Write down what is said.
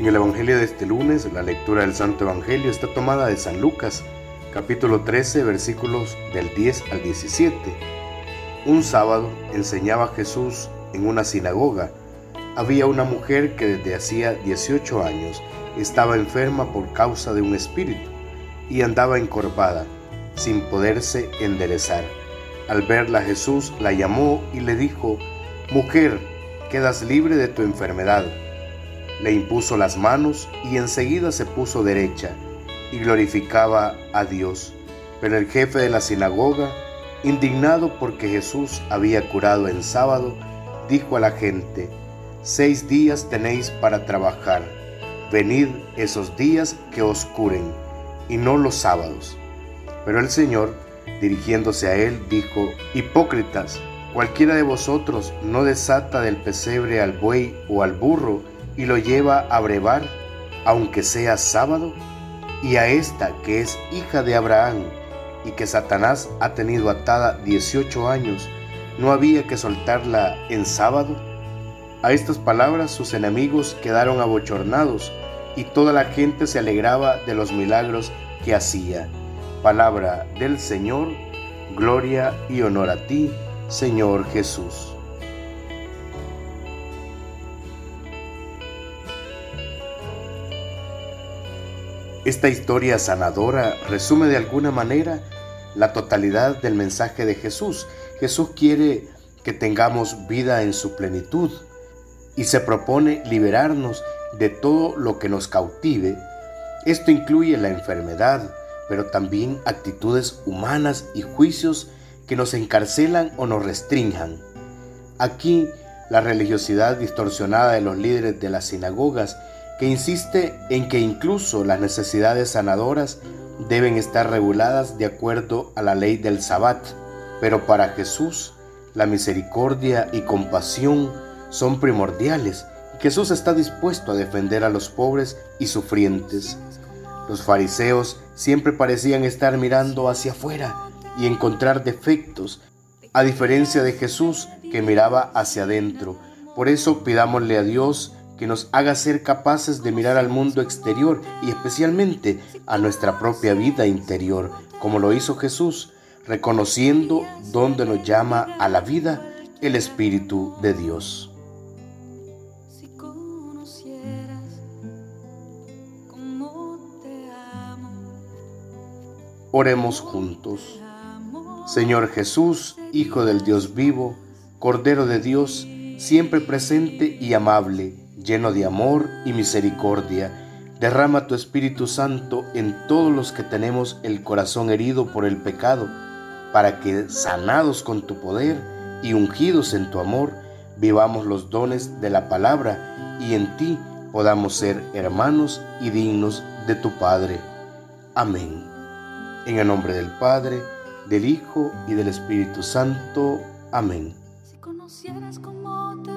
En el Evangelio de este lunes, la lectura del Santo Evangelio está tomada de San Lucas, capítulo 13, versículos del 10 al 17. Un sábado enseñaba Jesús en una sinagoga. Había una mujer que desde hacía 18 años estaba enferma por causa de un espíritu y andaba encorvada, sin poderse enderezar. Al verla Jesús la llamó y le dijo, Mujer, quedas libre de tu enfermedad le impuso las manos y enseguida se puso derecha y glorificaba a Dios. Pero el jefe de la sinagoga, indignado porque Jesús había curado en sábado, dijo a la gente, seis días tenéis para trabajar, venid esos días que os curen, y no los sábados. Pero el Señor, dirigiéndose a él, dijo, Hipócritas, cualquiera de vosotros no desata del pesebre al buey o al burro, y lo lleva a brevar, aunque sea sábado? Y a esta que es hija de Abraham y que Satanás ha tenido atada 18 años, ¿no había que soltarla en sábado? A estas palabras sus enemigos quedaron abochornados y toda la gente se alegraba de los milagros que hacía. Palabra del Señor, gloria y honor a ti, Señor Jesús. Esta historia sanadora resume de alguna manera la totalidad del mensaje de Jesús. Jesús quiere que tengamos vida en su plenitud y se propone liberarnos de todo lo que nos cautive. Esto incluye la enfermedad, pero también actitudes humanas y juicios que nos encarcelan o nos restrinjan. Aquí, la religiosidad distorsionada de los líderes de las sinagogas que insiste en que incluso las necesidades sanadoras deben estar reguladas de acuerdo a la ley del Sabbat, pero para Jesús la misericordia y compasión son primordiales. Jesús está dispuesto a defender a los pobres y sufrientes. Los fariseos siempre parecían estar mirando hacia afuera y encontrar defectos, a diferencia de Jesús que miraba hacia adentro. Por eso pidámosle a Dios que nos haga ser capaces de mirar al mundo exterior y especialmente a nuestra propia vida interior, como lo hizo Jesús, reconociendo dónde nos llama a la vida el Espíritu de Dios. Oremos juntos. Señor Jesús, Hijo del Dios vivo, Cordero de Dios, siempre presente y amable, lleno de amor y misericordia. Derrama tu Espíritu Santo en todos los que tenemos el corazón herido por el pecado, para que, sanados con tu poder y ungidos en tu amor, vivamos los dones de la palabra y en ti podamos ser hermanos y dignos de tu Padre. Amén. En el nombre del Padre, del Hijo y del Espíritu Santo. Amén. Si conocieras cómo te